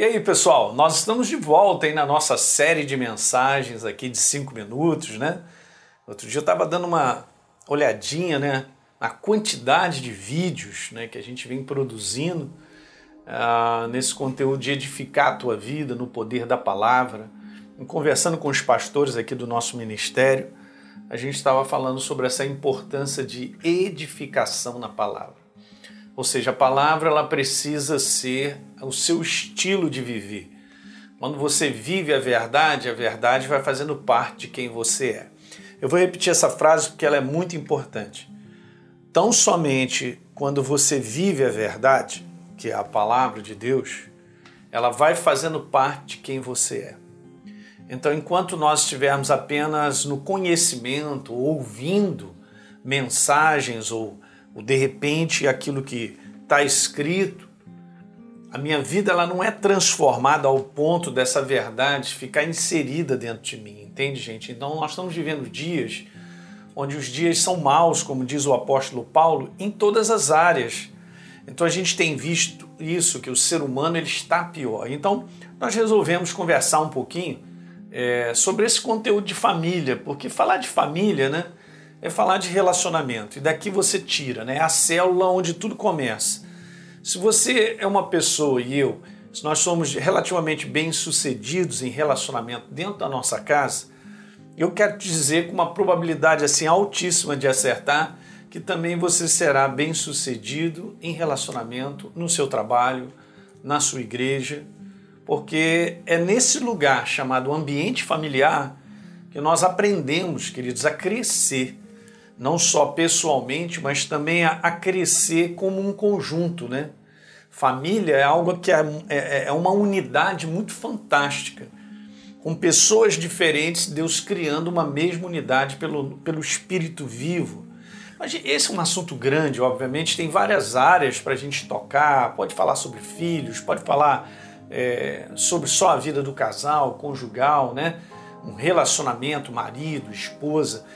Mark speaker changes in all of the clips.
Speaker 1: E aí, pessoal, nós estamos de volta aí na nossa série de mensagens aqui de cinco minutos, né? Outro dia eu estava dando uma olhadinha, né, na quantidade de vídeos, né, que a gente vem produzindo uh, nesse conteúdo de edificar a tua vida no poder da palavra. E conversando com os pastores aqui do nosso ministério, a gente estava falando sobre essa importância de edificação na palavra. Ou seja, a palavra ela precisa ser o seu estilo de viver. Quando você vive a verdade, a verdade vai fazendo parte de quem você é. Eu vou repetir essa frase porque ela é muito importante. Tão somente quando você vive a verdade, que é a palavra de Deus, ela vai fazendo parte de quem você é. Então, enquanto nós estivermos apenas no conhecimento, ouvindo mensagens ou o de repente aquilo que está escrito, a minha vida ela não é transformada ao ponto dessa verdade ficar inserida dentro de mim, entende, gente? Então nós estamos vivendo dias onde os dias são maus, como diz o apóstolo Paulo, em todas as áreas. Então a gente tem visto isso, que o ser humano ele está pior. Então nós resolvemos conversar um pouquinho é, sobre esse conteúdo de família, porque falar de família, né? É falar de relacionamento. E daqui você tira, né? A célula onde tudo começa. Se você é uma pessoa e eu, se nós somos relativamente bem sucedidos em relacionamento dentro da nossa casa, eu quero te dizer com uma probabilidade assim altíssima de acertar que também você será bem sucedido em relacionamento no seu trabalho, na sua igreja, porque é nesse lugar chamado ambiente familiar que nós aprendemos, queridos, a crescer não só pessoalmente, mas também a, a crescer como um conjunto, né? Família é algo que é, é, é uma unidade muito fantástica, com pessoas diferentes, Deus criando uma mesma unidade pelo, pelo Espírito vivo. Mas esse é um assunto grande, obviamente, tem várias áreas para a gente tocar. Pode falar sobre filhos, pode falar é, sobre só a vida do casal, conjugal, né? Um relacionamento, marido, esposa.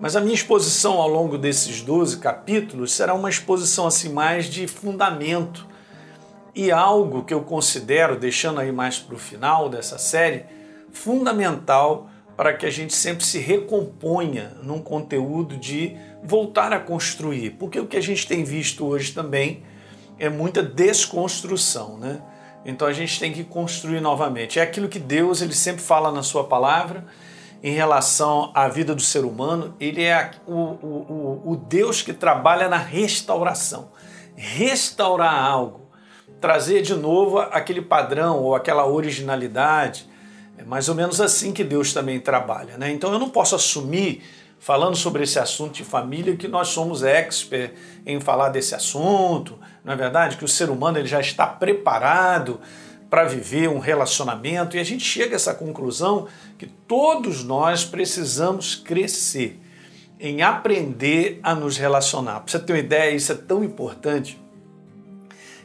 Speaker 1: Mas a minha exposição ao longo desses 12 capítulos será uma exposição assim mais de fundamento e algo que eu considero, deixando aí mais para o final dessa série, fundamental para que a gente sempre se recomponha num conteúdo de voltar a construir. Porque o que a gente tem visto hoje também é muita desconstrução, né? Então a gente tem que construir novamente. É aquilo que Deus ele sempre fala na sua palavra em relação à vida do ser humano, ele é o, o, o Deus que trabalha na restauração. Restaurar algo, trazer de novo aquele padrão ou aquela originalidade. É mais ou menos assim que Deus também trabalha. Né? Então eu não posso assumir, falando sobre esse assunto de família, que nós somos expert em falar desse assunto, não é verdade? Que o ser humano ele já está preparado para viver um relacionamento e a gente chega a essa conclusão que todos nós precisamos crescer em aprender a nos relacionar. Para você ter uma ideia, isso é tão importante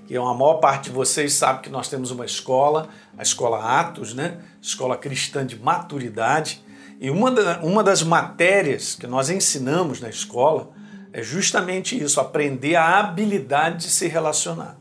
Speaker 1: que a maior parte de vocês sabe que nós temos uma escola, a escola Atos, né? Escola Cristã de Maturidade, e uma, da, uma das matérias que nós ensinamos na escola é justamente isso, aprender a habilidade de se relacionar.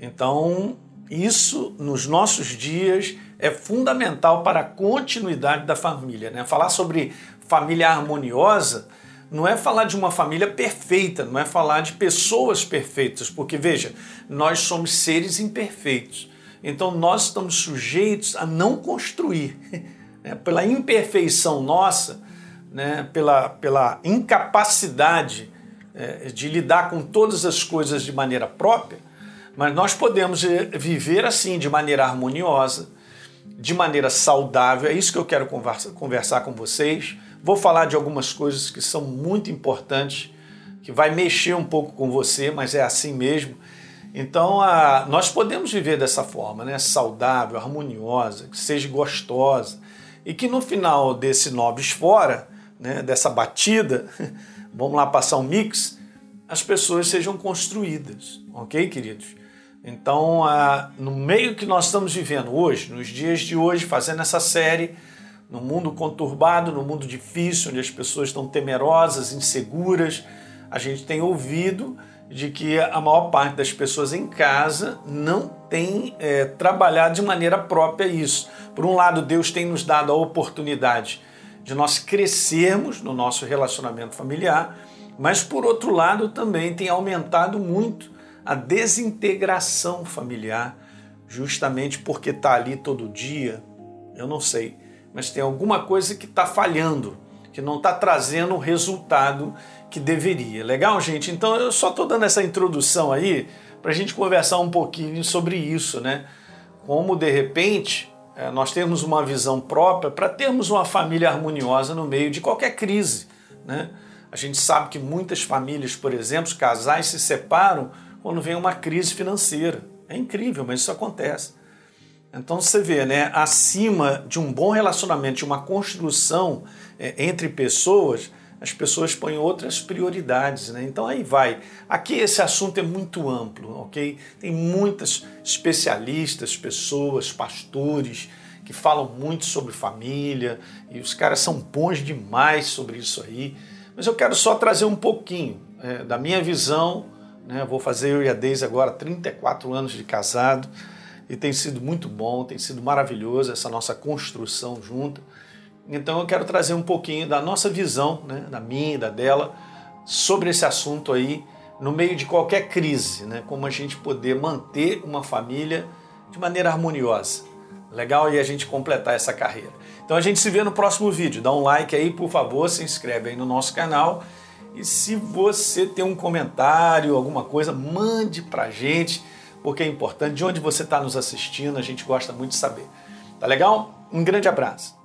Speaker 1: Então, isso, nos nossos dias, é fundamental para a continuidade da família. Né? Falar sobre família harmoniosa não é falar de uma família perfeita, não é falar de pessoas perfeitas, porque veja, nós somos seres imperfeitos. Então nós estamos sujeitos a não construir. Né? Pela imperfeição nossa, né? pela, pela incapacidade é, de lidar com todas as coisas de maneira própria, mas nós podemos eh, viver assim, de maneira harmoniosa, de maneira saudável. É isso que eu quero conversa, conversar com vocês. Vou falar de algumas coisas que são muito importantes, que vai mexer um pouco com você, mas é assim mesmo. Então, a, nós podemos viver dessa forma, né? saudável, harmoniosa, que seja gostosa, e que no final desse Nobres Fora, né? dessa batida, vamos lá passar um mix, as pessoas sejam construídas, ok, queridos? Então, no meio que nós estamos vivendo hoje, nos dias de hoje, fazendo essa série, no mundo conturbado, no mundo difícil, onde as pessoas estão temerosas, inseguras, a gente tem ouvido de que a maior parte das pessoas em casa não tem é, trabalhado de maneira própria isso. Por um lado, Deus tem nos dado a oportunidade de nós crescermos no nosso relacionamento familiar, mas por outro lado também tem aumentado muito a desintegração familiar, justamente porque está ali todo dia, eu não sei, mas tem alguma coisa que está falhando, que não está trazendo o resultado que deveria. Legal, gente? Então eu só estou dando essa introdução aí para a gente conversar um pouquinho sobre isso, né? Como de repente é, nós temos uma visão própria para termos uma família harmoniosa no meio de qualquer crise, né? A gente sabe que muitas famílias, por exemplo, casais se separam quando vem uma crise financeira. É incrível, mas isso acontece. Então você vê, né, acima de um bom relacionamento, de uma construção é, entre pessoas, as pessoas põem outras prioridades, né? Então aí vai. Aqui esse assunto é muito amplo, ok? Tem muitas especialistas, pessoas, pastores que falam muito sobre família e os caras são bons demais sobre isso aí. Mas eu quero só trazer um pouquinho é, da minha visão. Né? Vou fazer eu e a Deise agora 34 anos de casado e tem sido muito bom, tem sido maravilhoso essa nossa construção junta. Então eu quero trazer um pouquinho da nossa visão, né, da minha e da dela, sobre esse assunto aí, no meio de qualquer crise, né, como a gente poder manter uma família de maneira harmoniosa. Legal? E a gente completar essa carreira. Então a gente se vê no próximo vídeo. Dá um like aí, por favor, se inscreve aí no nosso canal. E se você tem um comentário, alguma coisa, mande pra gente, porque é importante. De onde você está nos assistindo, a gente gosta muito de saber. Tá legal? Um grande abraço.